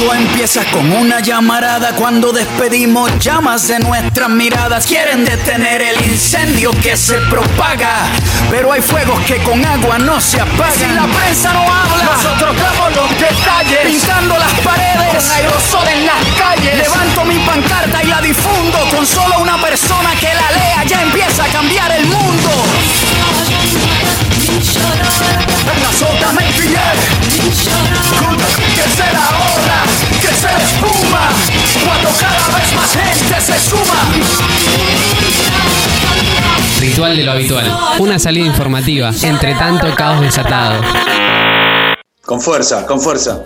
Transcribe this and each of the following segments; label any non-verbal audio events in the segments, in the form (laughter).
Todo empieza con una llamarada cuando despedimos llamas de nuestras miradas. Quieren detener el incendio que se propaga, pero hay fuegos que con agua no se apagan. Si la prensa no habla, nosotros damos los detalles, pintando las paredes con aerosol en las calles. Levanto mi pancarta y la difundo con solo una persona que la lea. Ya empieza a cambiar el mundo. Venga, el Que se la hora, que se la espuma Cuando cada vez más gente se suma Ritual de lo habitual. Una salida informativa entre tanto caos desatado. Con fuerza, con fuerza.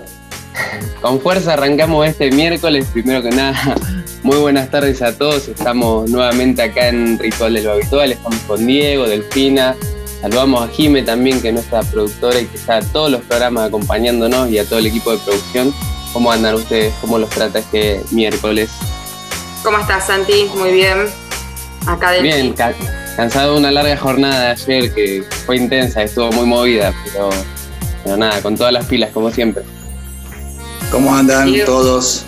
Con fuerza arrancamos este miércoles. Primero que nada, (laughs) muy buenas tardes a todos. Estamos nuevamente acá en Ritual de lo Habitual. Estamos con Diego, Delfina, Saludamos a Jime también, que es nuestra productora y que está a todos los programas acompañándonos y a todo el equipo de producción. ¿Cómo andan ustedes? ¿Cómo los trata este miércoles? ¿Cómo estás, Santi? Muy bien. Acá del Bien, cansado de una larga jornada de ayer que fue intensa, estuvo muy movida, pero, pero nada, con todas las pilas, como siempre. ¿Cómo andan todos?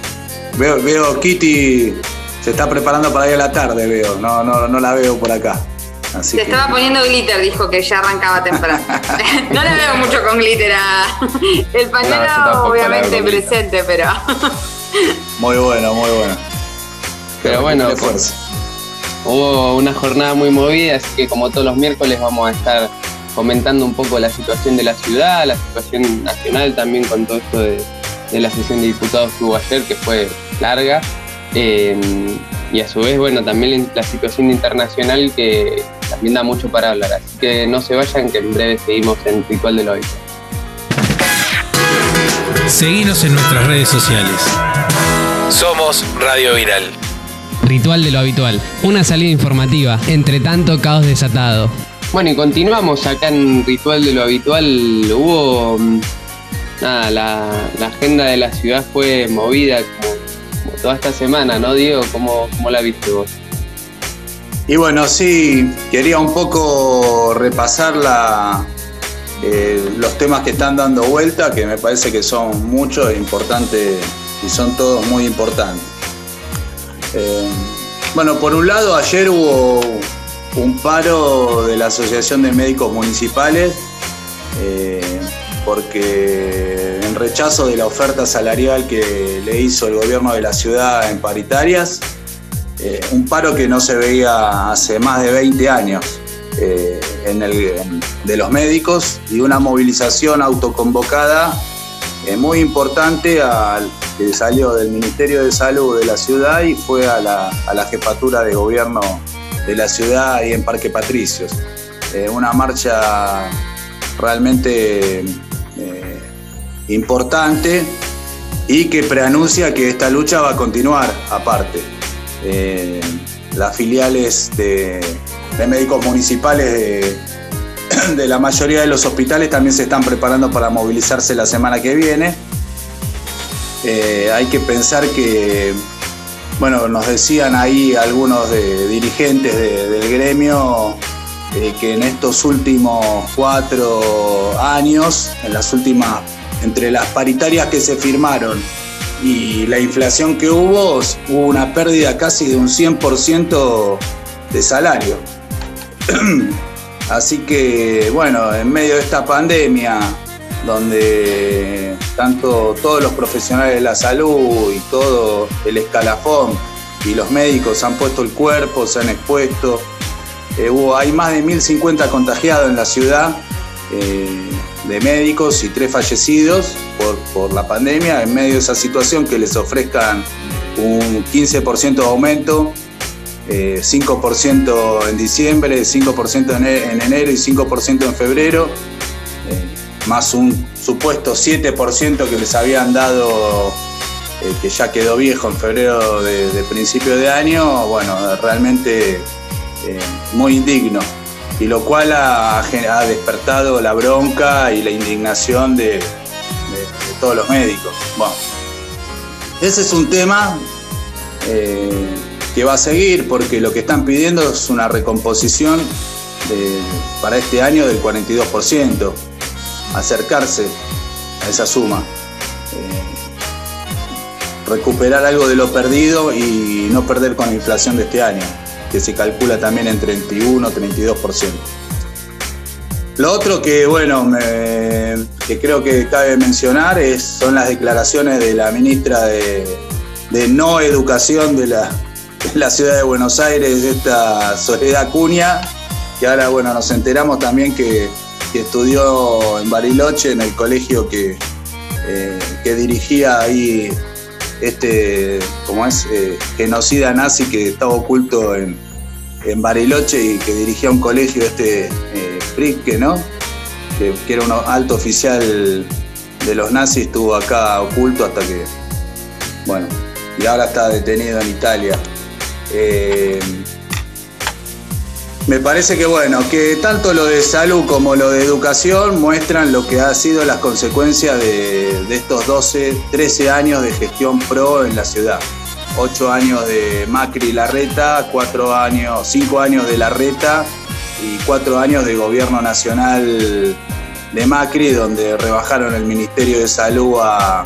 Veo, veo Kitty se está preparando para ir a la tarde, veo. No, no, no la veo por acá. Se estaba poniendo glitter, dijo que ya arrancaba temprano. (laughs) no le veo mucho con glitter a el pañuelo, obviamente presente, pero. muy bueno, muy bueno. Pero, bueno, hubo una jornada muy movida, así que como todos los miércoles vamos a estar comentando un poco la situación de la ciudad, la situación nacional también con todo esto de, la sesión de diputados que hubo ayer, que fue larga. Eh, y a su vez, bueno, también la situación internacional que también da mucho para hablar. Así que no se vayan, que en breve seguimos en Ritual de lo Habitual. Seguimos en nuestras redes sociales. Somos Radio Viral. Ritual de lo Habitual. Una salida informativa entre tanto caos desatado. Bueno, y continuamos acá en Ritual de lo Habitual. Hubo. Mm, nada, la, agenda de la ciudad fue movida como, toda esta semana, ¿no, Diego? ¿Cómo, la viste vos? Y bueno, sí, quería un poco repasar eh, los temas que están dando vuelta, que me parece que son muchos e importantes y son todos muy importantes. Eh, bueno, por un lado, ayer hubo un paro de la Asociación de Médicos Municipales eh, porque rechazo de la oferta salarial que le hizo el gobierno de la ciudad en paritarias, eh, un paro que no se veía hace más de 20 años eh, de los médicos y una movilización autoconvocada eh, muy importante que salió del Ministerio de Salud de la ciudad y fue a la, jefatura de gobierno de la ciudad y en Parque Patricios. una marcha realmente importante y que preanuncia que esta lucha va a continuar aparte. Eh, las filiales de, médicos municipales (clears throat) de, la mayoría de los hospitales también se están preparando para movilizarse la semana que viene. Eh, hay que pensar que, bueno, nos decían ahí algunos dirigentes del gremio eh, que en estos últimos cuatro años, en las últimas, entre las paritarias que se firmaron y la inflación que hubo, hubo una pérdida casi de un 100% de salario. (clears throat) Así que, bueno, en medio de esta pandemia, donde tanto todos los profesionales de la salud y todo el escalafón y los médicos han puesto el cuerpo, se han expuesto, eh, hubo, hay más de 1.050 contagiados en la ciudad. Eh, de médicos y tres fallecidos por, la pandemia, en medio de esa situación que les ofrezcan un 15% de aumento, 5% eh, en diciembre, 5% en enero y 5% en febrero, eh, más un supuesto 7% que les habían dado, eh, que ya quedó viejo en febrero de, de principio de año, bueno, realmente muy indigno y lo cual ha, despertado la bronca y la indignación de, todos los médicos. Bueno, ese es un tema eh, que va a seguir porque lo que están pidiendo es una recomposición para este año del 42%, acercarse a esa suma. Eh, recuperar algo de lo perdido y no perder con la inflación de este año, que se calcula también en 31 32%. Lo otro que, bueno, que creo que cabe mencionar es, son las declaraciones de la ministra de, no educación de la, la, ciudad de Buenos Aires, esta Soledad Cunha, que ahora, bueno, nos enteramos también que, estudió en Bariloche, en el colegio que, eh, que dirigía ahí este, como es, eh, genocida nazi que estaba oculto en, en Bariloche y que dirigía un colegio, este eh, ¿no? Que, era un alto oficial de los nazis, estuvo acá oculto hasta que, bueno, y ahora está detenido en Italia. Eh, me parece que bueno, que tanto lo de salud como lo de educación muestran lo que ha sido las consecuencias de, estos 12, 13 años de gestión pro en la ciudad ocho años de Macri y Larreta, cuatro años, cinco años de Larreta y cuatro años de gobierno nacional de Macri, donde rebajaron el Ministerio de Salud a,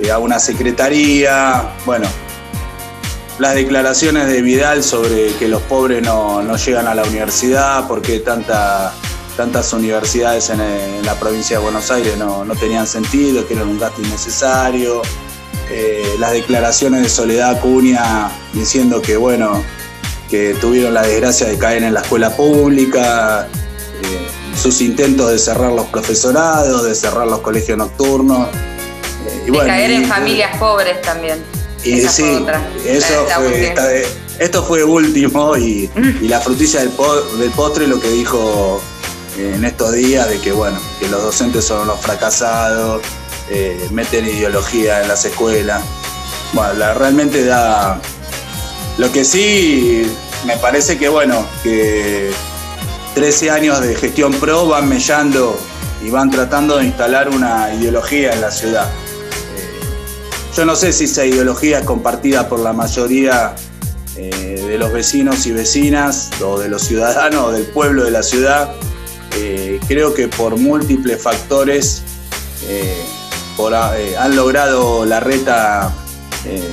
eh, a una secretaría. Bueno, las declaraciones de Vidal sobre que los pobres no, llegan a la universidad, porque tanta, tantas universidades en, la provincia de Buenos Aires no, no tenían sentido, que eran un gasto innecesario. Eh, las declaraciones de Soledad Acuña diciendo que, bueno, que tuvieron la desgracia de caer en la escuela pública, eh, sus intentos de cerrar los profesorados, de cerrar los colegios nocturnos. Eh, y de caer en familias pobres también. Y sí, eso fue, esto fue último y, la frutilla del, del postre lo que dijo en estos días de que bueno, que los docentes son los fracasados, eh, meten ideología en las escuelas. Bueno, la, realmente da... Lo que sí me parece que, bueno, que 13 años de gestión pro van mellando y van tratando de instalar una ideología en la ciudad. Eh, yo no sé si esa ideología es compartida por la mayoría eh, de los vecinos y vecinas, o de los ciudadanos, o del pueblo de la ciudad. creo que por múltiples factores eh, han logrado la reta eh,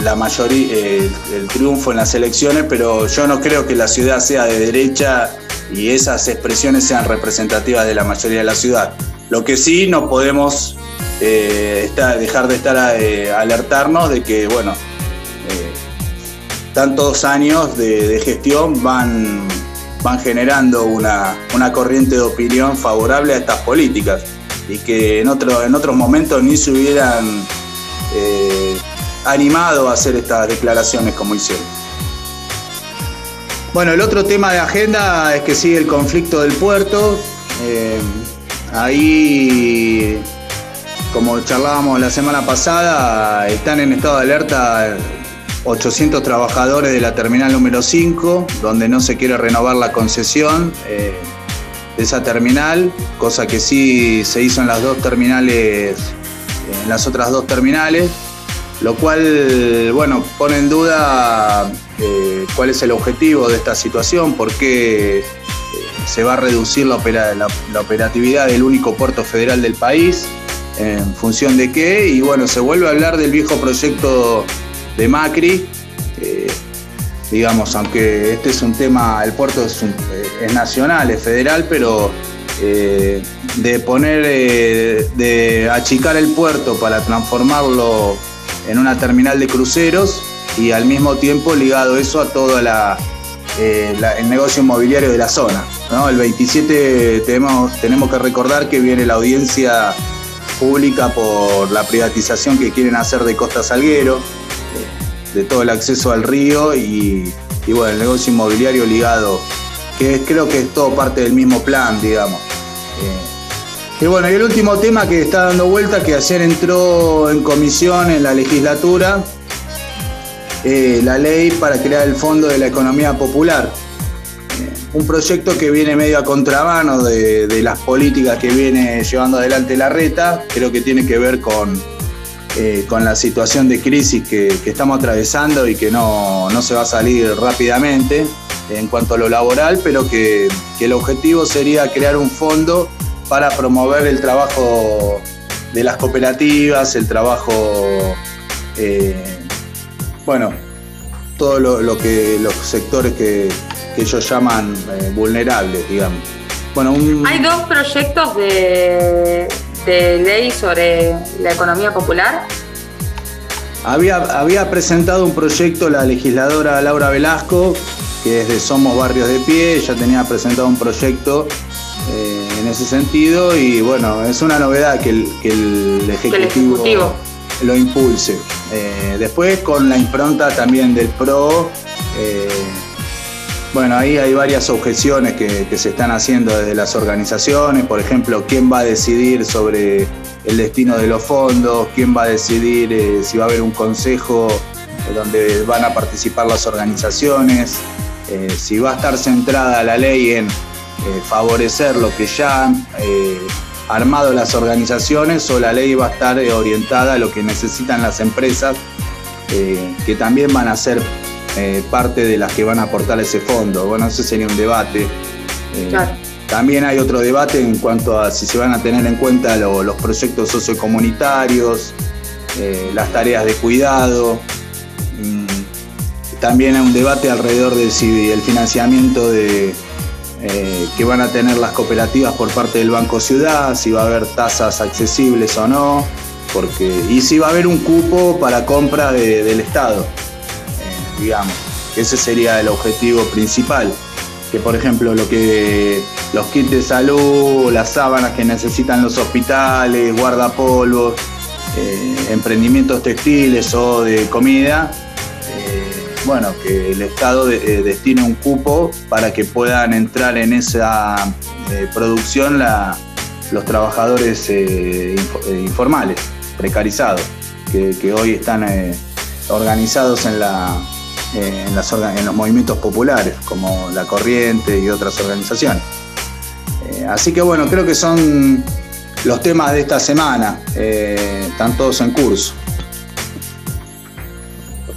la mayoría eh, el triunfo en las elecciones, pero yo no creo que la ciudad sea de derecha y esas expresiones sean representativas de la mayoría de la ciudad. Lo que sí no podemos dejar de estar a, alertarnos de que, bueno, tantos años de, gestión van, van generando una, una corriente de opinión favorable a estas políticas y que en, otro, en otros momentos ni se hubieran eh, animado a hacer estas declaraciones como hicieron. Bueno, el otro tema de agenda es que sigue el conflicto del puerto. Eh, ahí, como charlábamos la semana pasada, están en estado de alerta 800 trabajadores de la terminal número 5, donde no se quiere renovar la concesión. Eh, de esa terminal, cosa que sí se hizo en las dos terminales, en las otras dos terminales, lo cual, bueno, pone en duda eh, cuál es el objetivo de esta situación, por qué eh, se va a reducir la, operatividad del único puerto federal del país, en función de qué, y bueno, se vuelve a hablar del viejo proyecto de Macri, eh, digamos, aunque este es un tema, el puerto es, nacional, es federal, pero eh, de poner, eh, de achicar el puerto para transformarlo en una terminal de cruceros y al mismo tiempo ligado eso a todo eh, el negocio inmobiliario de la zona. El 27 tenemos, tenemos que recordar que viene la audiencia pública por la privatización que quieren hacer de Costa Salguero de todo el acceso al río y, bueno, el negocio inmobiliario ligado, que creo que es todo parte del mismo plan, digamos. Eh, y bueno, y el último tema que está dando vuelta, que ayer entró en comisión en la legislatura, eh, la ley para crear el Fondo de la Economía Popular. Eh, un proyecto que viene medio a contramano de, las políticas que viene llevando adelante la reta, creo que tiene que ver con, eh, con la situación de crisis que, estamos atravesando y que no, se va a salir rápidamente en cuanto a lo laboral, pero que, el objetivo sería crear un fondo para promover el trabajo de las cooperativas, el trabajo bueno, todo lo, que los sectores que, ellos llaman vulnerables, digamos. Bueno, Hay dos proyectos de, de ley sobre la economía popular había, había presentado un proyecto la legisladora Laura Velasco, que es de Somos Barrios de Pie, ella tenía presentado un proyecto eh, en ese sentido y bueno, es una novedad que el, ejecutivo, lo impulse. Eh, después con la impronta también del PRO, eh, bueno, ahí hay varias objeciones que, se están haciendo desde las organizaciones, por ejemplo, quién va a decidir sobre el destino de los fondos, quién va a decidir eh, si va a haber un consejo eh, donde van a participar las organizaciones, eh, si va a estar centrada la ley en favorecer lo que ya han armado las organizaciones o la ley va a estar orientada a lo que necesitan las empresas, que también van a ser parte de las que van a aportar ese fondo. Bueno, ese sería un debate. También hay otro debate en cuanto a si se van a tener en cuenta los proyectos sociocomunitarios, eh, las tareas de cuidado. Mm, también hay un debate alrededor de si el financiamiento de, eh, que van a tener las cooperativas por parte del Banco Ciudad, si va a haber tasas accesibles o no, porque, y si va a haber un cupo para compra del Estado, eh, digamos. Ese sería el objetivo principal que por ejemplo lo que los kits de salud, las sábanas que necesitan los hospitales, guardapolvos, eh, emprendimientos textiles o de comida, eh, bueno, que el Estado eh, destine un cupo para que puedan entrar en esa producción los trabajadores informales, precarizados, que hoy están organizados en la en, los movimientos populares, como La Corriente y otras organizaciones. Eh, así que bueno, creo que son los temas de esta semana, eh, están todos en curso.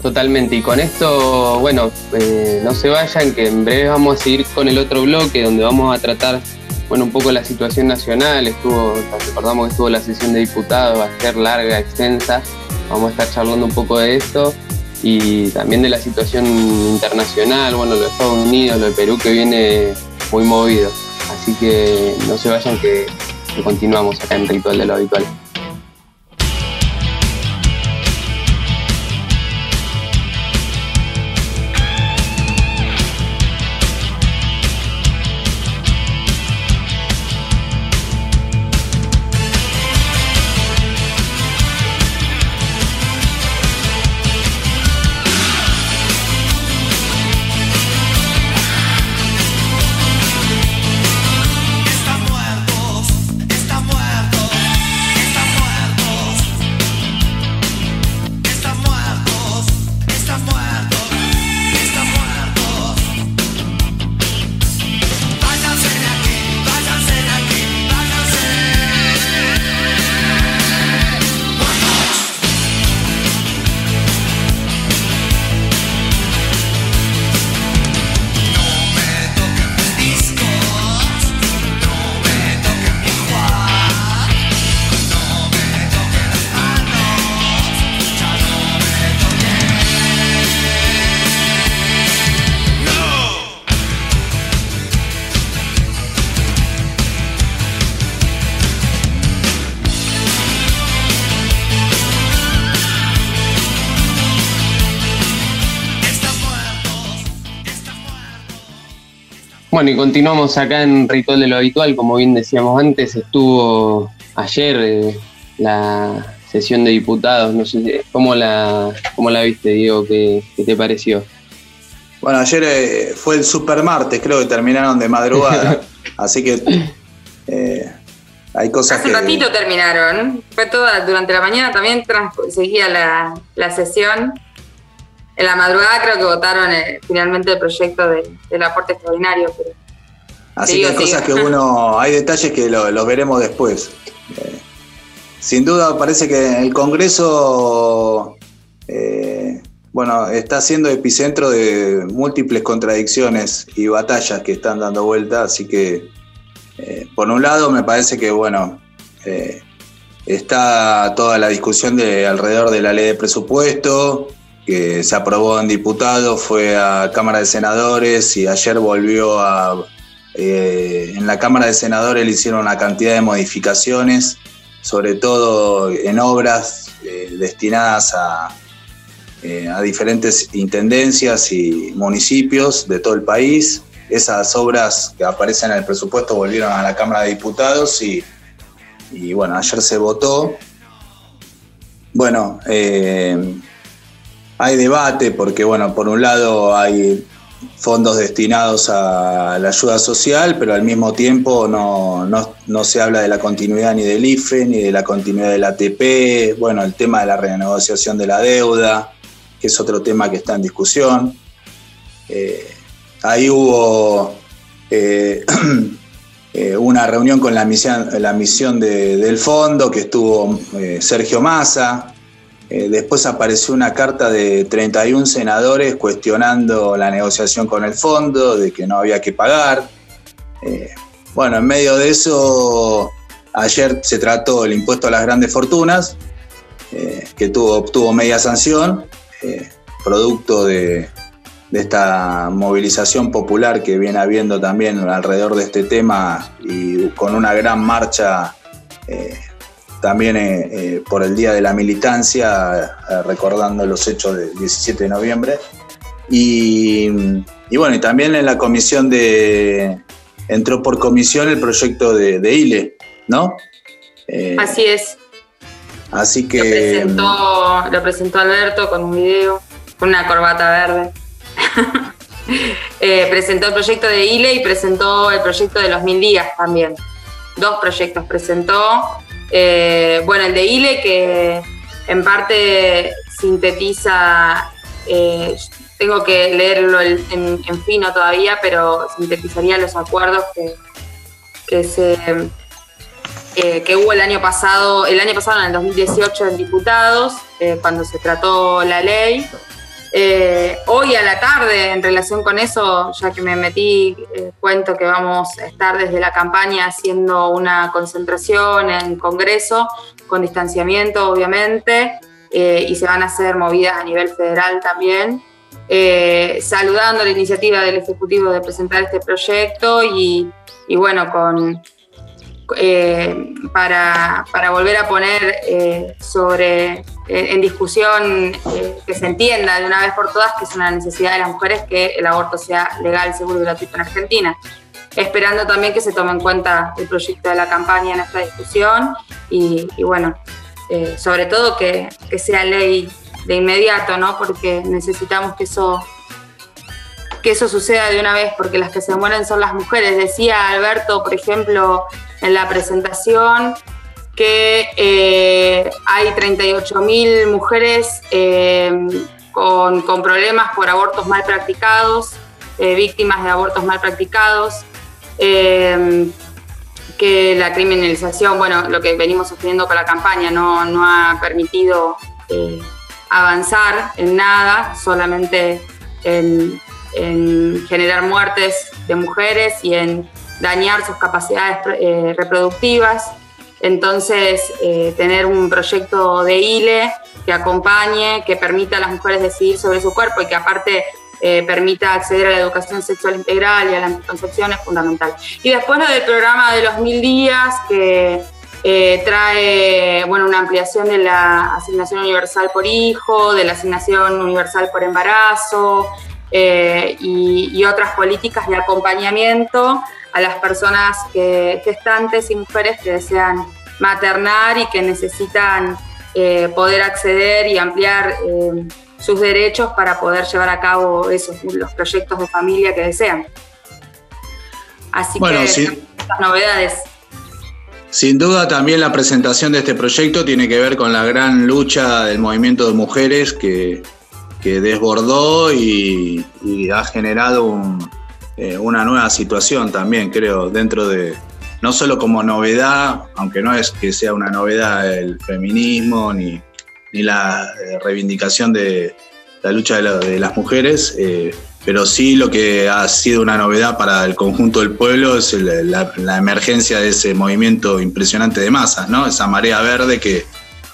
Totalmente, y con esto, bueno, eh, no se vayan, que en breve vamos a seguir con el otro bloque donde vamos a tratar, bueno, un poco la situación nacional, estuvo, recordamos que estuvo la sesión de diputados, ser larga, extensa, vamos a estar charlando un poco de esto y también de la situación internacional, bueno, lo de Estados Unidos, lo de Perú que viene muy movido. Así que no se vayan que, que continuamos acá en Ritual de lo Habitual. Bueno, y continuamos acá en Ritual de lo Habitual, como bien decíamos antes, estuvo ayer eh, la sesión de diputados, no sé, ¿cómo la, cómo la viste, Diego? ¿Qué, te pareció? Bueno, ayer eh, fue el super martes, creo que terminaron de madrugada, (laughs) así que eh, hay cosas Hace un ratito terminaron, fue toda, durante la mañana también seguía la, la sesión en la madrugada creo que votaron eh, finalmente el proyecto del aporte extraordinario. Así que hay cosas que uno, (laughs) hay detalles que los veremos después. Eh, sin duda parece que el Congreso, eh, bueno, está siendo epicentro de múltiples contradicciones y batallas que están dando vuelta, así que por un lado me parece que, bueno, está toda la discusión de alrededor de la ley de presupuesto, que se aprobó en diputados, fue a Cámara de Senadores y ayer volvió a... Eh, en la Cámara de Senadores le hicieron una cantidad de modificaciones, sobre todo en obras eh, destinadas a, eh, a diferentes intendencias y municipios de todo el país. Esas obras que aparecen en el presupuesto volvieron a la Cámara de Diputados y, y bueno, ayer se votó. Bueno, hay debate porque, bueno, por un lado hay fondos destinados a la ayuda social, pero al mismo tiempo no, no, se habla de la continuidad ni del IFE, ni de la continuidad del ATP, bueno, el tema de la renegociación de la deuda, que es otro tema que está en discusión. Eh, ahí hubo eh, (clears throat) eh, una reunión con la misión, la misión del fondo, que estuvo Sergio Massa, eh, después apareció una carta de 31 senadores cuestionando la negociación con el fondo, de que no había que pagar. Eh, bueno, en medio de eso, ayer se trató el impuesto a las grandes fortunas, eh, que tuvo, obtuvo media sanción, producto de, de, esta movilización popular que viene habiendo también alrededor de este tema y con una gran marcha también eh, eh, por el Día de la Militancia, eh, recordando los hechos del 17 de noviembre. Y, bueno, y también en la comisión de, entró por comisión el proyecto de, ILE, ¿no? así es. Así que... Lo presentó, lo presentó Alberto con un video, con una corbata verde. (laughs) presentó el proyecto de ILE y presentó el proyecto de los mil días también. Dos proyectos presentó eh, bueno, el de ILE que en parte sintetiza, eh, tengo que leerlo en, fino todavía, pero sintetizaría los acuerdos que, que se eh, que hubo el año pasado, el año pasado en el 2018 en diputados, cuando se trató la ley. Eh, hoy a la tarde, en relación con eso, ya que me metí, eh, cuento que vamos a estar desde la campaña haciendo una concentración en Congreso, con distanciamiento obviamente, eh, y se van a hacer movidas a nivel federal también. saludando la iniciativa del Ejecutivo de presentar este proyecto y, bueno, con, para, volver a poner sobre, en discusión que se entienda de una vez por todas que es una necesidad de las mujeres que el aborto sea legal, seguro y gratuito en Argentina. Esperando también que se tome en cuenta el proyecto de la campaña en esta discusión y, bueno, sobre todo que, que sea ley de inmediato, ¿no? Porque necesitamos que eso que eso suceda de una vez, porque las que se mueren son las mujeres. Decía Alberto, por ejemplo, en la presentación que eh, hay 38.000 mujeres eh, con, problemas por abortos mal practicados, eh, víctimas de abortos mal practicados, que la criminalización, bueno, lo que venimos sosteniendo con la campaña no, no ha permitido avanzar en nada, solamente en generar muertes de mujeres y en dañar sus capacidades eh, reproductivas. Entonces, eh, tener un proyecto de ILE que acompañe, que permita a las mujeres decidir sobre su cuerpo y que aparte eh, permita acceder a la educación sexual integral y a la anticoncepción es fundamental. Y después lo del programa de los mil días, que trae bueno, una ampliación de la asignación universal por hijo, de la asignación universal por embarazo y otras políticas de acompañamiento a las personas que, gestantes y mujeres que desean maternar y que necesitan eh, poder acceder y ampliar eh, sus derechos para poder llevar a cabo esos, los proyectos de familia que desean. Así que estas novedades. Sin duda también la presentación de este proyecto tiene que ver con la gran lucha del movimiento de mujeres que, desbordó y ha generado un, eh, una nueva situación también, creo, dentro de, no solo como novedad, aunque no es que sea una novedad el feminismo ni, la eh, reivindicación de la lucha de, las mujeres, eh, pero sí lo que ha sido una novedad para el conjunto del pueblo es la, emergencia de ese movimiento impresionante de masas, ¿no? Esa marea verde que,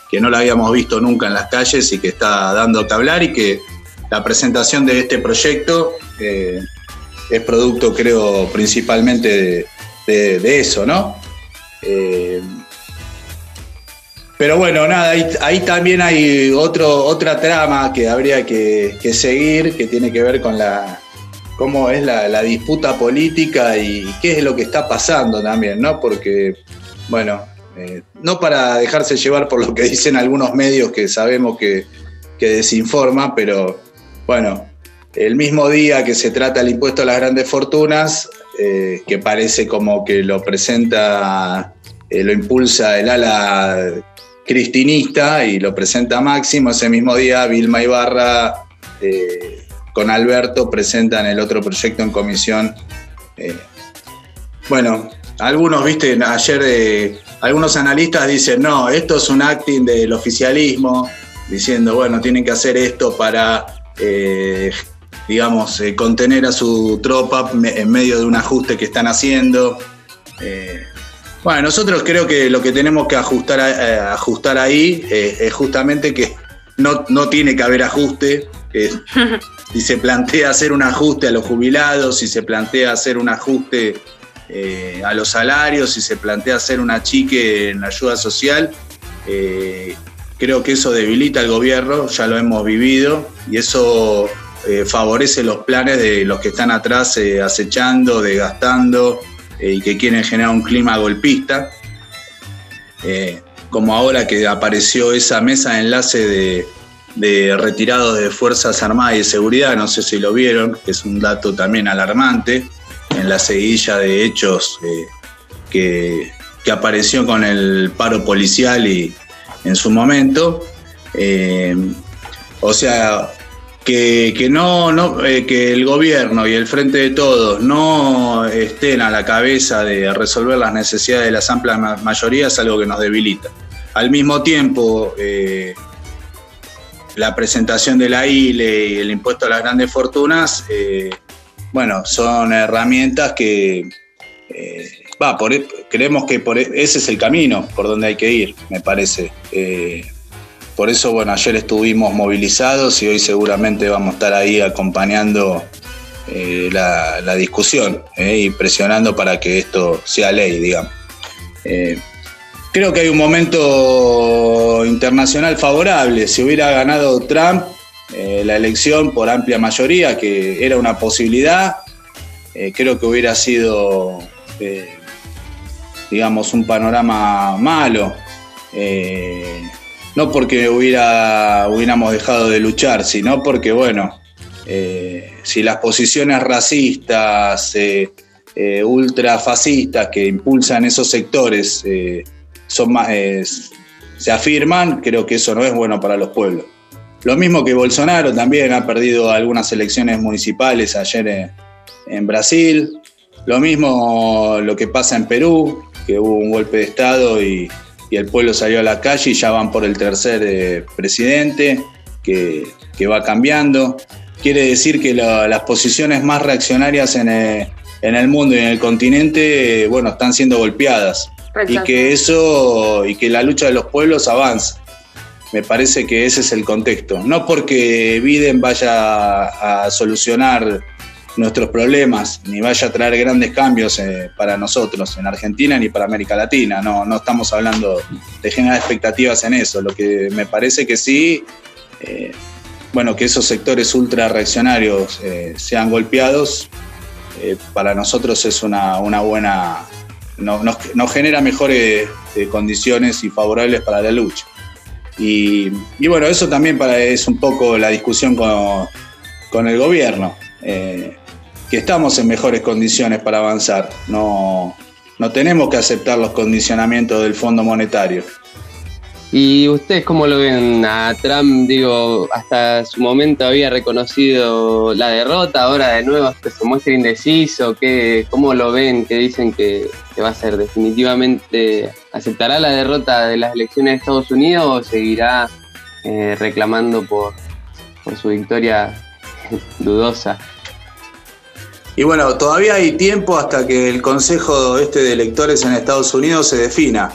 que no la habíamos visto nunca en las calles y que está dando que hablar y que la presentación de este proyecto es producto, creo, principalmente de, eso, ¿no? Eh, pero bueno, nada, ahí, también hay otro, otra trama que habría que, seguir, que tiene que ver con la cómo es la, disputa política y qué es lo que está pasando también, ¿no? Porque, bueno, eh, no para dejarse llevar por lo que dicen algunos medios que sabemos que, que desinforman, pero bueno, el mismo día que se trata el impuesto a las grandes fortunas, eh, que parece como que lo presenta, eh, lo impulsa el ala cristinista y lo presenta Máximo, ese mismo día Vilma Ibarra eh, con Alberto presentan el otro proyecto en comisión. bueno, algunos, viste, ayer algunos analistas dicen, no, esto es un acting del oficialismo, diciendo, bueno, tienen que hacer esto para digamos, eh, contener a su tropa en medio de un ajuste que están haciendo. Eh, bueno, nosotros creo que lo que tenemos que ajustar, eh, ajustar ahí es justamente que no, no, tiene que haber ajuste. (laughs) si se plantea hacer un ajuste a los jubilados, si se plantea hacer un ajuste a los salarios, si se plantea hacer una chique en la ayuda social, creo que eso debilita al gobierno, ya lo hemos vivido, y eso eh, favorece los planes de los que están atrás eh, acechando, desgastando eh, y que quieren generar un clima golpista. como ahora que apareció esa mesa de enlace de, retirados de Fuerzas Armadas y de Seguridad, no sé si lo vieron, que es un dato también alarmante, en la seguidilla de hechos que, que, apareció con el paro policial y en su momento. o sea, que, no, no eh, que el gobierno y el frente de todos no estén a la cabeza de resolver las necesidades de las amplias mayorías es algo que nos debilita. Al mismo tiempo, eh, la presentación de la ILE y el impuesto a las grandes fortunas, eh, bueno, son herramientas que va, por, e, creemos que por, e, ese es el camino por donde hay que ir, me parece. Por eso, bueno, ayer estuvimos movilizados y hoy seguramente vamos a estar ahí acompañando eh, la, discusión eh, y presionando para que esto sea ley, digamos. Eh, creo que hay un momento internacional favorable. Si hubiera ganado Trump la elección por amplia mayoría, que era una posibilidad, creo que hubiera sido, digamos, un panorama malo no porque hubiera, hubiéramos dejado de luchar, sino porque, bueno, eh, si las posiciones racistas, eh, eh, ultrafascistas que impulsan esos sectores son más, se afirman, creo que eso no es bueno para los pueblos. Lo mismo que Bolsonaro también ha perdido algunas elecciones municipales ayer en Brasil. Lo mismo lo que pasa en Perú, que hubo un golpe de Estado y, y el pueblo salió a la calle y ya van por el tercer eh, presidente que, va cambiando. Quiere decir que las posiciones más reaccionarias en el, mundo y en el continente, eh, bueno, están siendo golpeadas. Y que eso, y que la lucha de los pueblos avanza. Me parece que ese es el contexto. No porque Biden vaya a solucionar nuestros problemas, ni vaya a traer grandes cambios eh, para nosotros en Argentina ni para América Latina. No, no estamos hablando de generar expectativas en eso. Lo que me parece que sí, eh, bueno, que esos sectores ultra reaccionarios eh, sean golpeados, para nosotros es una, buena, nos, genera mejores condiciones y favorables para la lucha. Y, bueno, eso también para, es un poco la discusión con, con el gobierno que estamos en mejores condiciones para avanzar. No, no tenemos que aceptar los condicionamientos del Fondo Monetario. ¿Y ustedes cómo lo ven a Trump? Digo, hasta su momento había reconocido la derrota, ahora de nuevo se muestra indeciso. ¿qué, ¿Cómo lo ven? ¿Qué dicen que, va a ser? ¿Definitivamente aceptará la derrota de las elecciones de Estados Unidos o seguirá eh, reclamando por, por su victoria (laughs) dudosa? Y bueno, todavía hay tiempo hasta que el Consejo este de Electores en Estados Unidos se defina.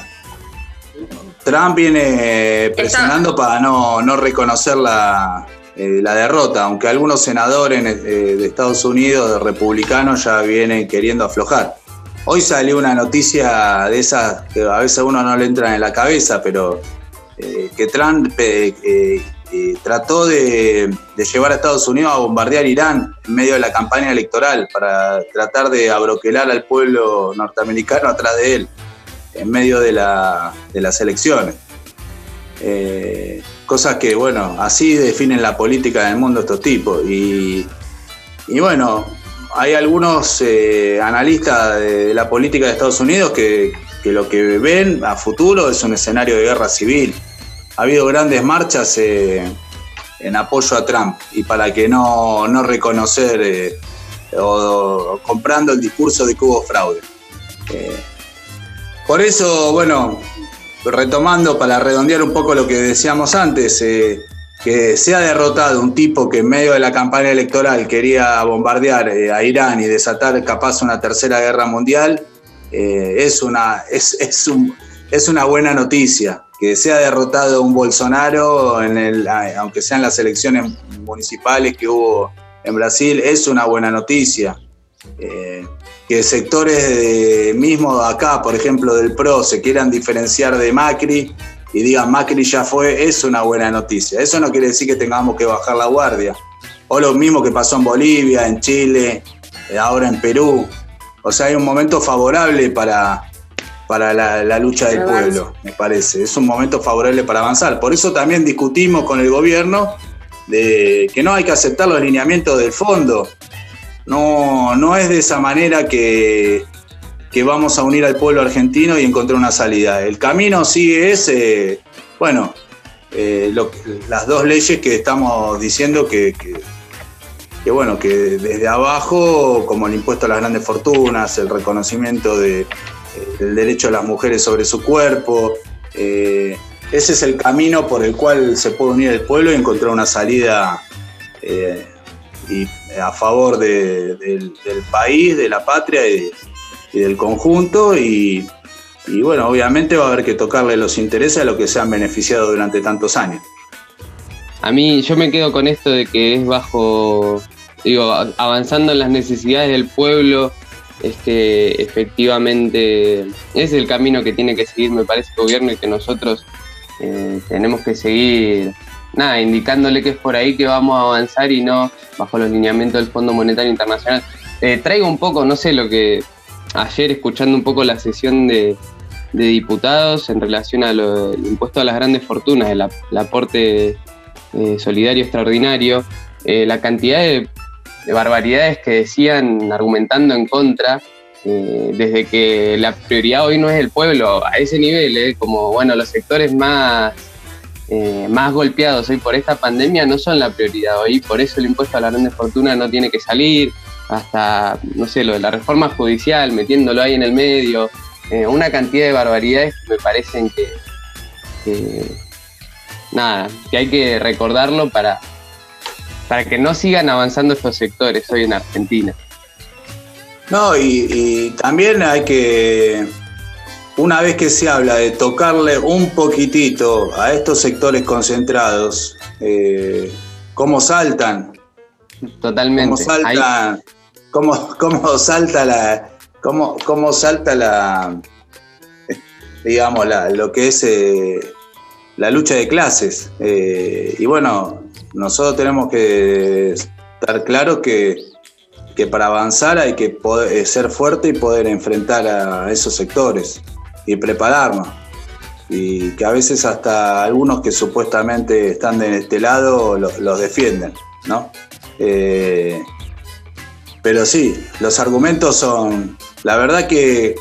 Trump viene presionando para no, no reconocer la, eh, la derrota, aunque algunos senadores eh, de Estados Unidos, republicanos, ya vienen queriendo aflojar. Hoy salió una noticia de esas que a veces a uno no le entra en la cabeza, pero eh, que Trump trató de, llevar a Estados Unidos a bombardear Irán en medio de la campaña electoral para tratar de abroquelar al pueblo norteamericano atrás de él en medio de, las elecciones. Eh, cosas que, bueno, así definen la política del mundo estos tipos. Y, bueno, hay algunos eh, analistas de, la política de Estados Unidos que, lo que ven a futuro es un escenario de guerra civil ha habido grandes marchas eh, en apoyo a Trump y para que no, no reconocer eh, o, comprando el discurso de que hubo fraude. Eh, por eso, bueno, retomando para redondear un poco lo que decíamos antes, que se ha derrotado un tipo que en medio de la campaña electoral quería bombardear a Irán y desatar capaz una tercera guerra mundial, es, una, es, es, un, es una buena noticia que sea derrotado un Bolsonaro, en aunque sean las elecciones municipales que hubo en Brasil, es una buena noticia. Eh, que sectores de, mismo acá, por ejemplo, del PRO, se quieran diferenciar de Macri y digan Macri ya fue, es una buena noticia. Eso no quiere decir que tengamos que bajar la guardia. O lo mismo que pasó en Bolivia, en Chile, eh, ahora en Perú. O sea, hay un momento favorable para, para la, lucha del pueblo, me parece. Es un momento favorable para avanzar. Por eso también discutimos con el gobierno de que no hay que aceptar los lineamientos del fondo. No, no es de esa manera que, que vamos a unir al pueblo argentino y encontrar una salida. El camino sigue es, eh, bueno, eh, las dos leyes que estamos diciendo que, que, bueno, que desde abajo, como el impuesto a las grandes fortunas, el reconocimiento de, el derecho de las mujeres sobre su cuerpo. Eh, ese es el camino por el cual se puede unir el pueblo y encontrar una salida eh, y a favor del, país, de la patria y, del conjunto. Y, bueno, obviamente va a haber que tocarle los intereses a los que se han beneficiado durante tantos años. A mí yo me quedo con esto de que es bajo, digo, avanzando en las necesidades del pueblo, es que efectivamente es el camino que tiene que seguir, me parece, el gobierno y que nosotros eh, tenemos que seguir, nada, indicándole que es por ahí que vamos a avanzar y no bajo los lineamientos del Fondo Monetario Internacional. Eh, traigo un poco, no sé, lo que ayer escuchando un poco la sesión de, diputados en relación al impuesto a las grandes fortunas, el, aporte eh, solidario extraordinario, la cantidad de de barbaridades que decían argumentando en contra, eh, desde que la prioridad hoy no es el pueblo, a ese nivel, eh, como bueno, los sectores más, eh, más golpeados hoy por esta pandemia no son la prioridad hoy, por eso el impuesto a la grande fortuna no tiene que salir, hasta, no sé, lo de la reforma judicial, metiéndolo ahí en el medio, una cantidad de barbaridades que me parecen que, nada, que hay que recordarlo para, para que no sigan avanzando estos sectores hoy en Argentina. No, y, también hay que, una vez que se habla de tocarle un poquitito a estos sectores concentrados, eh, ¿cómo saltan? Totalmente. ¿Cómo saltan? Cómo, salta la... Cómo, cómo salta la... digamos, la, lo que es... Eh, la lucha de clases. Eh, y bueno, nosotros tenemos que estar claros que, para avanzar hay que poder, eh, ser fuerte y poder enfrentar a esos sectores y prepararnos. Y que a veces hasta algunos que supuestamente están de este lado los, defienden, ¿no? Eh, pero sí, los argumentos son, la verdad que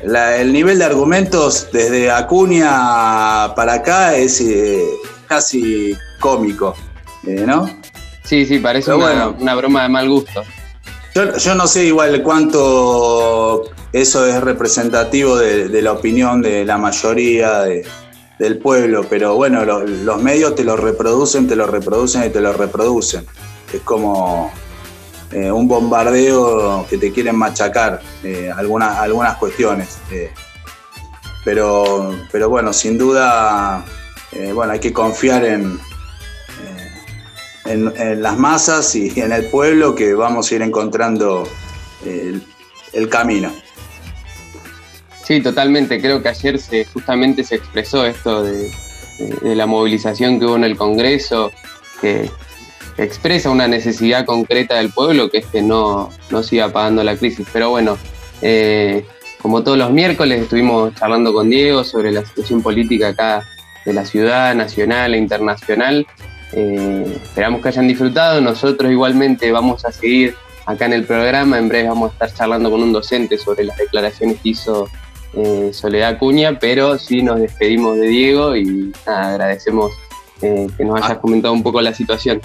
el nivel de argumentos desde Acuña para acá es eh, casi cómico. Eh, ¿no? Sí, sí, parece una, broma de mal gusto. Yo, no sé igual cuánto eso es representativo de, la opinión de la mayoría del pueblo, pero bueno, los medios te lo reproducen, te lo reproducen y te lo reproducen. Es como, eh, un bombardeo que te quieren machacar eh, algunas, algunas cuestiones. pero, pero bueno, sin duda, bueno, hay que confiar en, en, las masas y en el pueblo que vamos a ir encontrando el, camino. Sí, totalmente. Creo que ayer se, justamente se expresó esto de, la movilización que hubo en el Congreso, que expresa una necesidad concreta del pueblo, que es que no, no siga pagando la crisis. Pero bueno, eh, como todos los miércoles estuvimos charlando con Diego sobre la situación política acá de la ciudad, nacional e internacional. Eh, esperamos que hayan disfrutado. Nosotros igualmente vamos a seguir acá en el programa. En breve vamos a estar charlando con un docente sobre las declaraciones que hizo eh, Soledad Cuña, pero sí nos despedimos de Diego y agradecemos que nos hayas ah. comentado un poco la situación.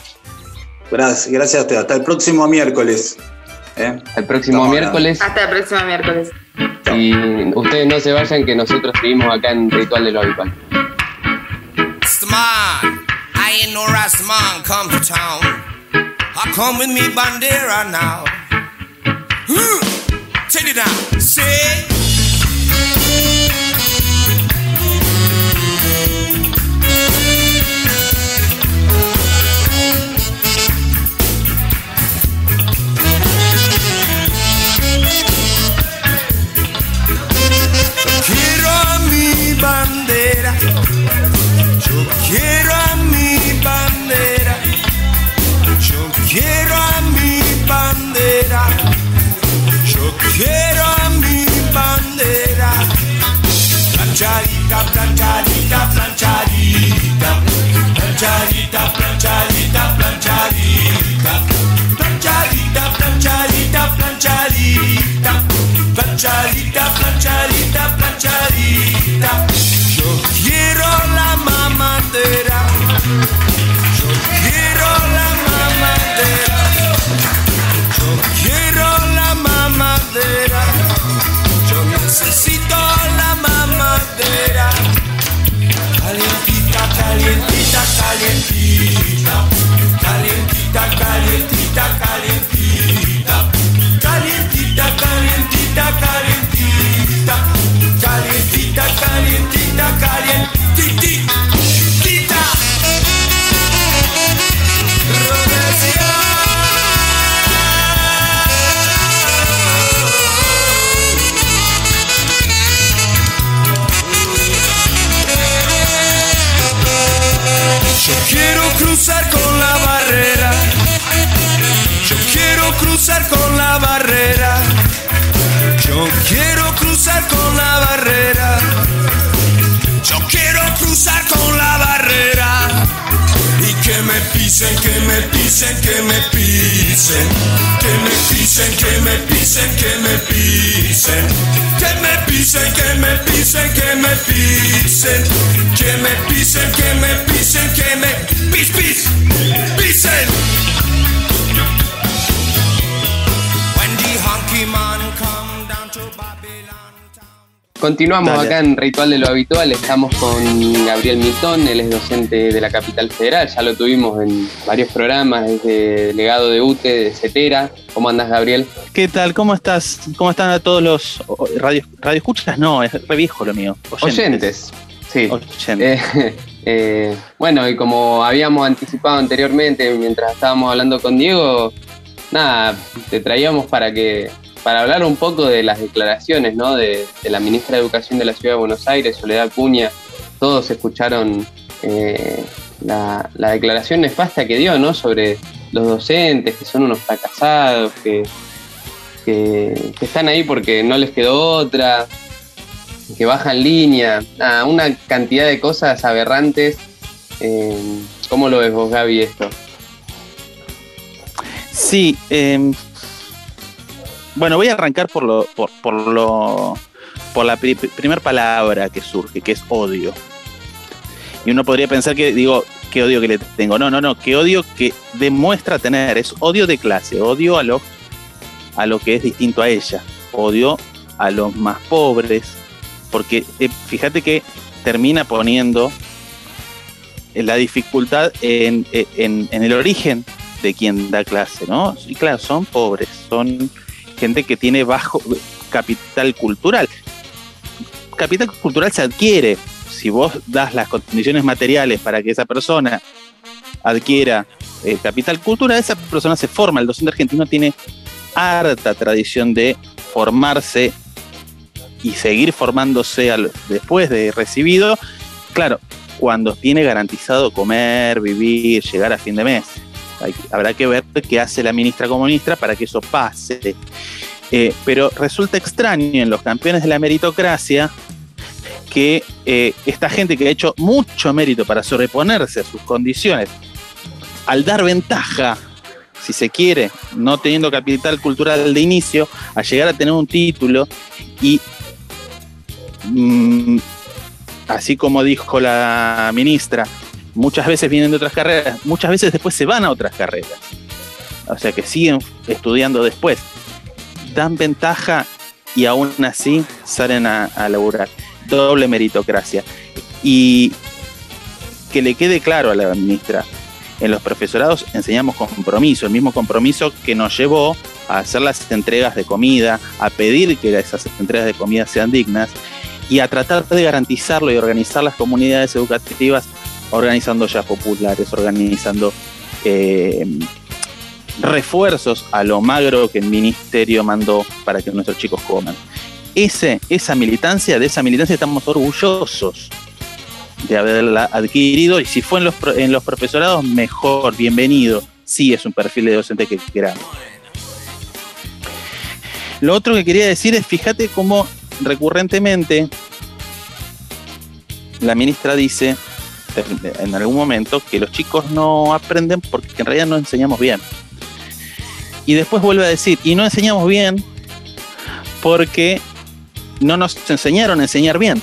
Gracias, gracias a usted. Hasta el próximo miércoles. ¿eh? El próximo miércoles. Hasta el próximo miércoles. Y ustedes no se vayan, que nosotros seguimos acá en Ritual de lo Habitual. I ain't no rasta man come to town. I come with me bandera now. Take it down. Say. bandera. Yo quiero a mi bandera. Yo quiero a mi bandera. Yo quiero a mi bandera. Planchadita, planchadita. Planchadita, planchadita, planchadita. Planchadita, planchadita, planchadita. Planchadita, planchadita, planchadita. calentita, calentita, calentita, calentita. Pisen, que me pisen. Que me pisen, que me pisen, que me pisen. Que me pisen, que me pisen, que me pis, pis, pisen. When the honky man come down to Babylon. Continuamos acá en Ritual de lo Habitual, estamos con Gabriel Mitón, él es docente de la capital federal, ya lo tuvimos en varios programas, desde delegado de UTE, de CETERA. ¿Cómo andas, Gabriel? ¿Qué tal? ¿Cómo estás? ¿Cómo están a todos los radio, escuchas? No, es re viejo lo mío. Oyentes, sí. Eh, (laughs) eh, bueno, y como habíamos anticipado anteriormente, mientras estábamos hablando con Diego, nada, te traíamos para que para hablar un poco de las declaraciones ¿no? de, la ministra de Educación de la Ciudad de Buenos Aires, Soledad Cuña, todos escucharon eh, la, declaración nefasta que dio ¿no? sobre los docentes, que son unos fracasados, que, que, están ahí porque no les quedó otra, que bajan línea, una cantidad de cosas aberrantes. Eh, ¿Cómo lo ves vos, Gaby, esto? Sí, eh, bueno, voy a arrancar por lo, por, por lo, por la primera palabra que surge, que es odio. Y uno podría pensar que, digo, qué odio que le tengo. No, no, no, qué odio que demuestra tener. Es odio de clase, odio a lo, a lo que es distinto a ella. Odio a los más pobres. Porque eh, fíjate que termina poniendo la dificultad en, en, en el origen de quien da clase, ¿no? Y claro, son pobres, son gente que tiene bajo capital cultural. Capital cultural se adquiere. Si vos das las condiciones materiales para que esa persona adquiera eh, capital cultural, esa persona se forma. El docente argentino tiene harta tradición de formarse y seguir formándose después de recibido. Claro, cuando tiene garantizado comer, vivir, llegar a fin de mes. habrá que ver qué hace la ministra como ministra para que eso pase. Eh, pero resulta extraño en los campeones de la meritocracia que eh, esta gente que ha hecho mucho mérito para sobreponerse a sus condiciones, al dar ventaja, si se quiere, no teniendo capital cultural de inicio, a llegar a tener un título y, mm, así como dijo la ministra, muchas veces vienen de otras carreras, muchas veces después se van a otras carreras. O sea que siguen estudiando después dan ventaja y aún así salen a, laburar. Doble meritocracia. Y que le quede claro a la ministra, en los profesorados enseñamos compromiso, el mismo compromiso que nos llevó a hacer las entregas de comida, a pedir que esas entregas de comida sean dignas y a tratar de garantizarlo y organizar las comunidades educativas, organizando ya populares, organizando eh, refuerzos a lo magro que el ministerio mandó para que nuestros chicos coman. Ese, esa militancia, de esa militancia estamos orgullosos de haberla adquirido y si fue en los, en los profesorados, mejor, bienvenido. Sí es un perfil de docente que queramos. Lo otro que quería decir es, fíjate cómo recurrentemente la ministra dice en algún momento que los chicos no aprenden porque en realidad no enseñamos bien y después vuelve a decir, y no enseñamos bien porque no nos enseñaron a enseñar bien.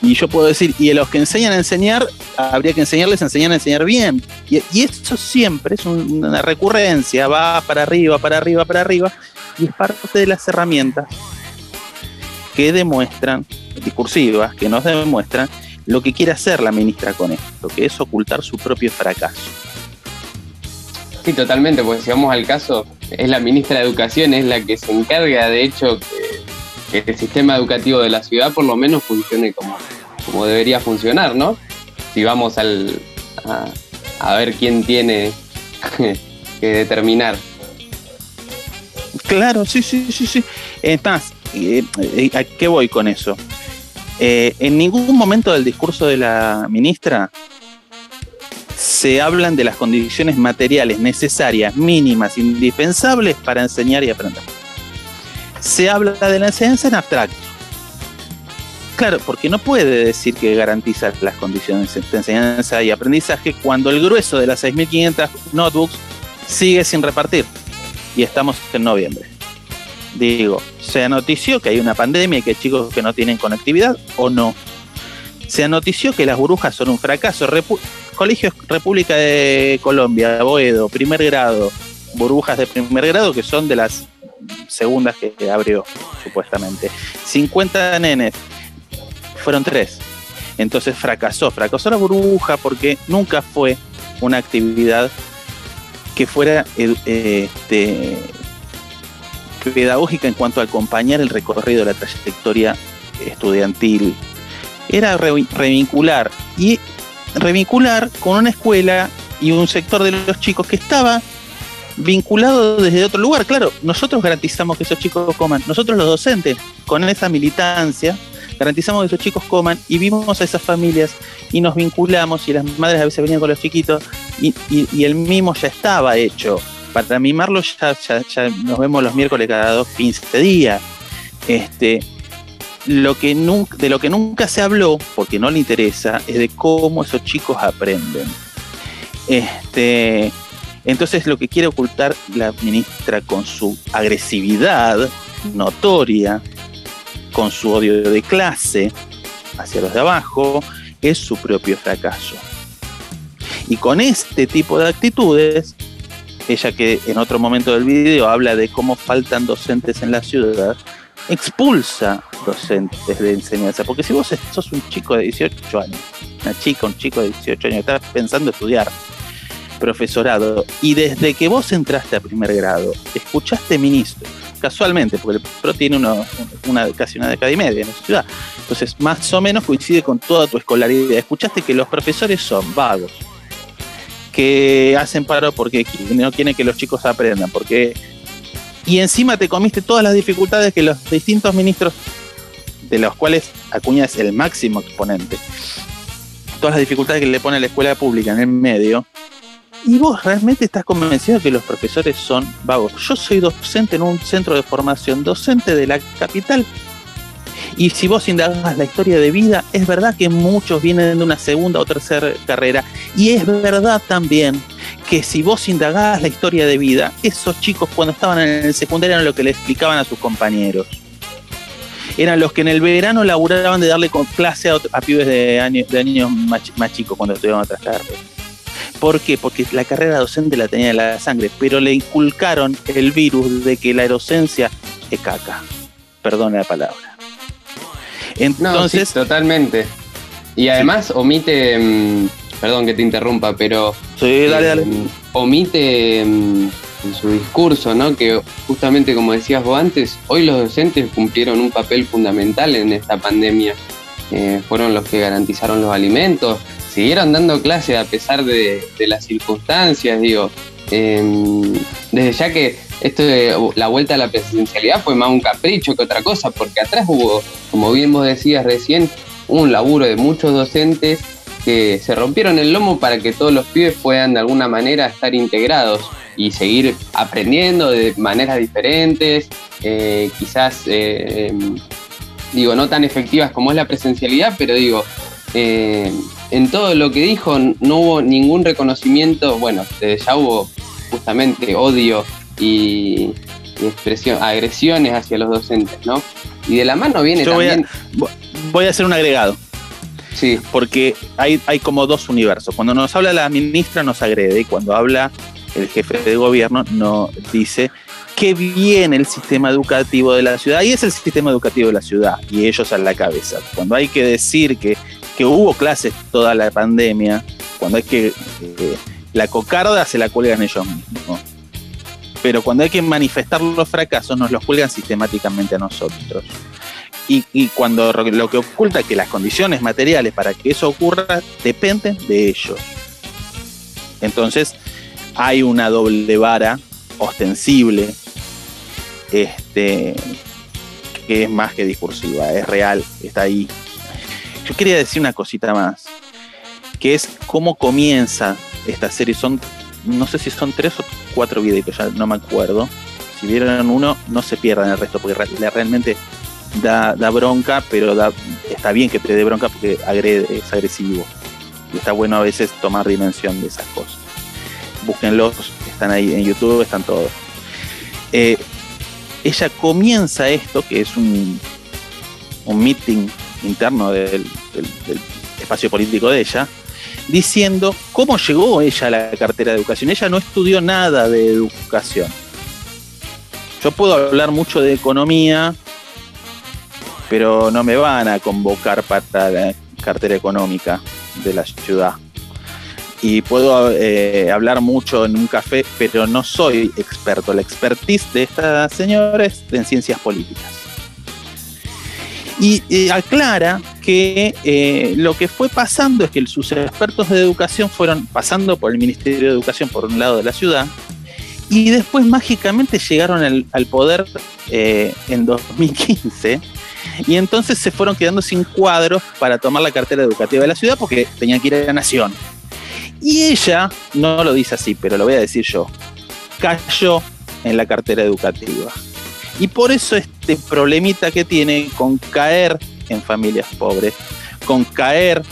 Y yo puedo decir, y los que enseñan a enseñar, habría que enseñarles a enseñar a enseñar bien. Y, y esto siempre es una recurrencia, va para arriba, para arriba, para arriba, y es parte de las herramientas que demuestran, discursivas, que nos demuestran lo que quiere hacer la ministra con esto, que es ocultar su propio fracaso. Sí, totalmente, porque si vamos al caso, es la ministra de Educación, es la que se encarga, de hecho, el sistema educativo de la ciudad por lo menos funcione como, como debería funcionar, ¿no? Si vamos al, a, ver quién tiene (laughs) que determinar. Claro, sí, sí, sí, sí. Es ¿a qué voy con eso? Eh, en ningún momento del discurso de la ministra se hablan de las condiciones materiales necesarias, mínimas, indispensables para enseñar y aprender. Se habla de la enseñanza en abstracto. Claro, porque no puede decir que garantiza las condiciones de enseñanza y aprendizaje cuando el grueso de las 6.500 notebooks sigue sin repartir. Y estamos en noviembre. Digo, ¿se anotició que hay una pandemia y que hay chicos que no tienen conectividad o no? Se anotició que las burbujas son un fracaso. Colegio República de Colombia, Boedo, primer grado, burbujas de primer grado que son de las segundas que abrió, supuestamente. 50 nenes, fueron tres. Entonces fracasó, fracasó la burbuja porque nunca fue una actividad que fuera este, pedagógica en cuanto a acompañar el recorrido de la trayectoria estudiantil. Era revincular y revincular con una escuela y un sector de los chicos que estaba vinculado desde otro lugar. Claro, nosotros garantizamos que esos chicos coman, nosotros los docentes, con esa militancia, garantizamos que esos chicos coman y vimos a esas familias y nos vinculamos y las madres a veces venían con los chiquitos y, el mimo ya estaba hecho. Para mimarlo ya, ya, nos vemos los miércoles cada dos, 15 días. Este, lo que nunca, de lo que nunca se habló, porque no le interesa, es de cómo esos chicos aprenden. Este, entonces lo que quiere ocultar la ministra con su agresividad notoria, con su odio de clase hacia los de abajo, es su propio fracaso. Y con este tipo de actitudes, ella que en otro momento del video habla de cómo faltan docentes en la ciudad, expulsa docentes de enseñanza. Porque si vos sos un chico de 18 años, una chica, un chico de 18 años, estás pensando estudiar, profesorado y desde que vos entraste a primer grado, escuchaste ministro, casualmente, porque el PRO tiene una, casi una década y media en esa ciudad, entonces más o menos coincide con toda tu escolaridad, escuchaste que los profesores son vagos, que hacen paro porque no quieren que los chicos aprendan, porque y encima te comiste todas las dificultades que los distintos ministros, de los cuales Acuña es el máximo exponente, todas las dificultades que le pone la escuela pública en el medio, y vos realmente estás convencido de que los profesores son vagos. Yo soy docente en un centro de formación, docente de la capital. Y si vos indagas la historia de vida, es verdad que muchos vienen de una segunda o tercera carrera. Y es verdad también que si vos indagás la historia de vida, esos chicos cuando estaban en el secundario eran lo que le explicaban a sus compañeros. Eran los que en el verano laburaban de darle clase a, pibes de, años, de años más, chicos cuando estudiaban otras carreras. ¿Por qué? Porque la carrera docente la tenía en la sangre, pero le inculcaron el virus de que la docencia es caca. Perdone la palabra. Entonces. totalmente. Y además omite. Mm, perdón que te interrumpa, pero. Sí, dale, dale. Mm, omite mm, en su discurso, ¿no? Que justamente como decías vos antes, hoy los docentes cumplieron un papel fundamental en esta pandemia. Eh, fueron los que garantizaron los alimentos, siguieron dando clases a pesar de, las circunstancias, digo. Em, desde ya que esto de la vuelta a la presencialidad fue más un capricho que otra cosa, porque atrás hubo, como bien vos decías recién, un laburo de muchos docentes que se rompieron el lomo para que todos los pibes puedan de alguna manera estar integrados y seguir aprendiendo de maneras diferentes, eh, quizás, eh, em, digo, no tan efectivas como es la presencialidad, pero digo, eh, en todo lo que dijo no hubo ningún reconocimiento, bueno, ya hubo justamente odio y, expresión, agresiones hacia los docentes, ¿no? Y de la mano viene también... Voy a, hacer un agregado. Sí. Porque hay, hay como dos universos. Cuando nos habla la ministra nos agrede y cuando habla el jefe de gobierno nos dice que viene el sistema educativo de la ciudad y es el sistema educativo de la ciudad y ellos a la cabeza. Cuando hay que decir que que hubo clases toda la pandemia, cuando hay que. Eh, la cocarda se la cuelgan ellos mismos. Pero cuando hay que manifestar los fracasos, nos los cuelgan sistemáticamente a nosotros. Y, cuando lo que oculta es que las condiciones materiales para que eso ocurra dependen de ellos. Entonces, hay una doble vara ostensible este, que es más que discursiva, es real, está ahí yo quería decir una cosita más, que es cómo comienza esta serie. Son, no sé si son tres o cuatro videos, ya no me acuerdo. Si vieron uno, no se pierdan el resto, porque realmente da, bronca, pero está bien que te dé bronca porque es agresivo. Y está bueno a veces tomar dimensión de esas cosas. Búsquenlos, están ahí en YouTube, están todos. Eh, ella comienza esto, que es un, un meeting interno del, espacio político de ella, diciendo cómo llegó ella a la cartera de educación. Ella no estudió nada de educación. Yo puedo hablar mucho de economía, pero no me van a convocar para la cartera económica de la ciudad. Y puedo eh, hablar mucho en un café, pero no soy experto. La expertise de esta señora es en ciencias políticas y aclara que eh, lo que fue pasando es que sus expertos de educación fueron pasando por el Ministerio de Educación por un lado de la ciudad y después mágicamente llegaron al, poder eh, en 2015 y entonces se fueron quedando sin cuadros para tomar la cartera educativa de la ciudad porque tenían que ir a la nación. Y ella, no lo dice así, pero lo voy a decir yo, cayó en la cartera educativa. Y por eso este problemita que tiene con caer en familias pobres, con caer,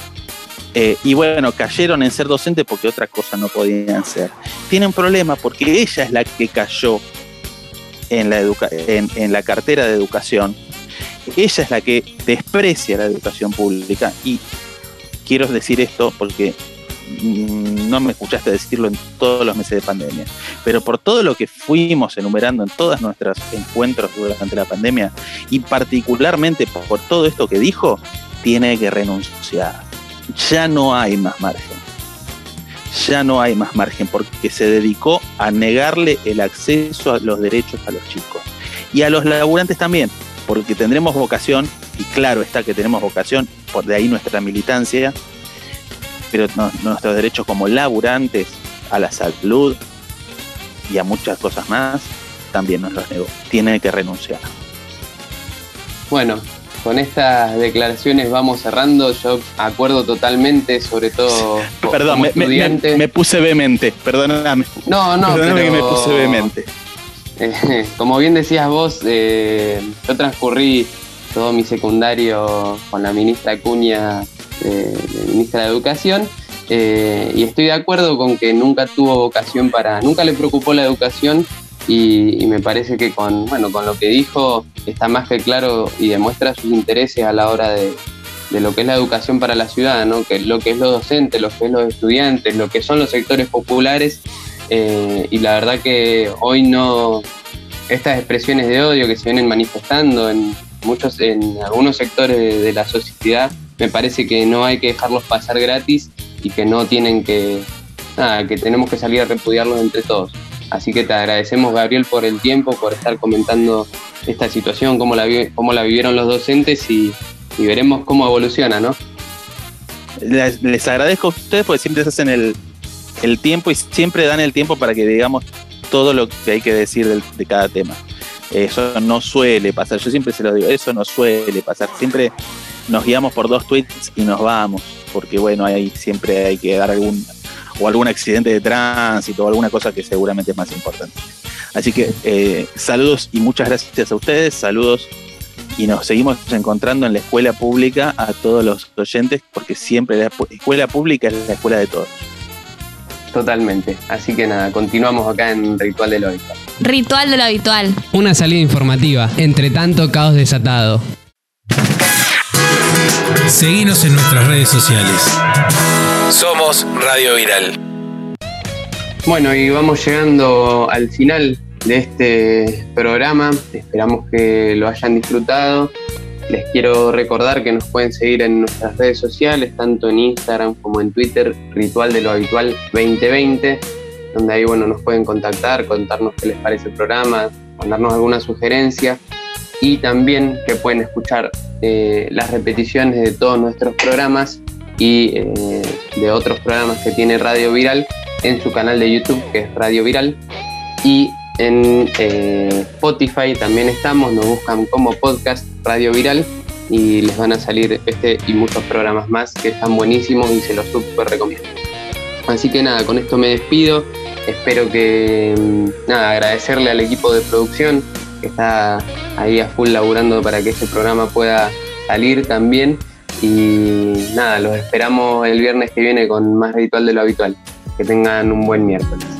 eh, y bueno, cayeron en ser docentes porque otra cosa no podían ser. Tienen problema porque ella es la que cayó en la, en la cartera de educación. Ella es la que desprecia la educación pública. Y quiero decir esto porque no me escuchaste decirlo en todos los meses de pandemia, pero por todo lo que fuimos enumerando en todos nuestros encuentros durante la pandemia y particularmente por todo esto que dijo, tiene que renunciar. Ya no hay más margen. ya no hay más margen porque se dedicó a negarle el acceso a los derechos a los chicos. Y a los laburantes también, porque tendremos vocación, y claro está que tenemos vocación, por de ahí nuestra militancia, pero nuestros derechos como laburantes a la salud y a muchas cosas más, también nos los negó. Tiene que renunciar. Bueno, con estas declaraciones vamos cerrando. Yo acuerdo totalmente, sobre todo. Perdón, me, puse vehemente, perdóname. No, no, perdóname que me puse vehemente. Eh, (laughs) como bien decías vos, eh, yo transcurrí todo mi secundario con la ministra Acuña, eh, ministra de Educación, y estoy de acuerdo con que nunca tuvo vocación para, nunca le preocupó la educación y, me parece que con, bueno, con lo que dijo está más que claro y demuestra sus intereses a la hora de, lo que es la educación para la ciudad, ¿no? que lo que es los docentes, lo que es los estudiantes, lo que son los sectores populares. Eh, y la verdad que hoy no, estas expresiones de odio que se vienen manifestando en muchos, en algunos sectores de, la sociedad, me parece que no hay que dejarlos pasar gratis y que no tienen que, nada, que tenemos que salir a repudiarlos entre todos. Así que te agradecemos, Gabriel, por el tiempo, por estar comentando esta situación, cómo la, cómo la vivieron los docentes y, veremos cómo evoluciona, ¿no? Les, agradezco a ustedes porque siempre se hacen el, tiempo y siempre dan el tiempo para que digamos todo lo que hay que decir de, cada tema. Eso no suele pasar, yo siempre se lo digo, eso no suele pasar. Siempre nos guiamos por dos tweets y nos vamos, porque bueno, ahí siempre hay que dar algún, o algún accidente de tránsito o alguna cosa que seguramente es más importante. Así que eh, saludos y muchas gracias a ustedes, saludos y nos seguimos encontrando en la escuela pública a todos los oyentes porque siempre la escuela pública es la escuela de todos. Totalmente. Así que nada, continuamos acá en Ritual de lo Habitual. Ritual de lo Habitual. Una salida informativa, entre tanto caos desatado. Seguimos en nuestras redes sociales. Somos Radio Viral. Bueno, y vamos llegando al final de este programa. Esperamos que lo hayan disfrutado. Les quiero recordar que nos pueden seguir en nuestras redes sociales, tanto en Instagram como en Twitter, Ritual de lo Habitual 2020, donde ahí bueno, nos pueden contactar, contarnos qué les parece el programa, mandarnos alguna sugerencia y también que pueden escuchar las repeticiones de todos nuestros programas y eh, de otros programas que tiene Radio Viral en su canal de YouTube que es Radio Viral y en eh, Spotify también estamos, nos buscan como podcast Radio Viral y les van a salir este y muchos programas más que están buenísimos y se los super recomiendo. Así que nada, con esto me despido. Espero que mm, nada, agradecerle al equipo de producción que está ahí a full laburando para que este programa pueda salir también y nada, los esperamos el viernes que viene con más ritual de lo habitual. Que tengan un buen miércoles.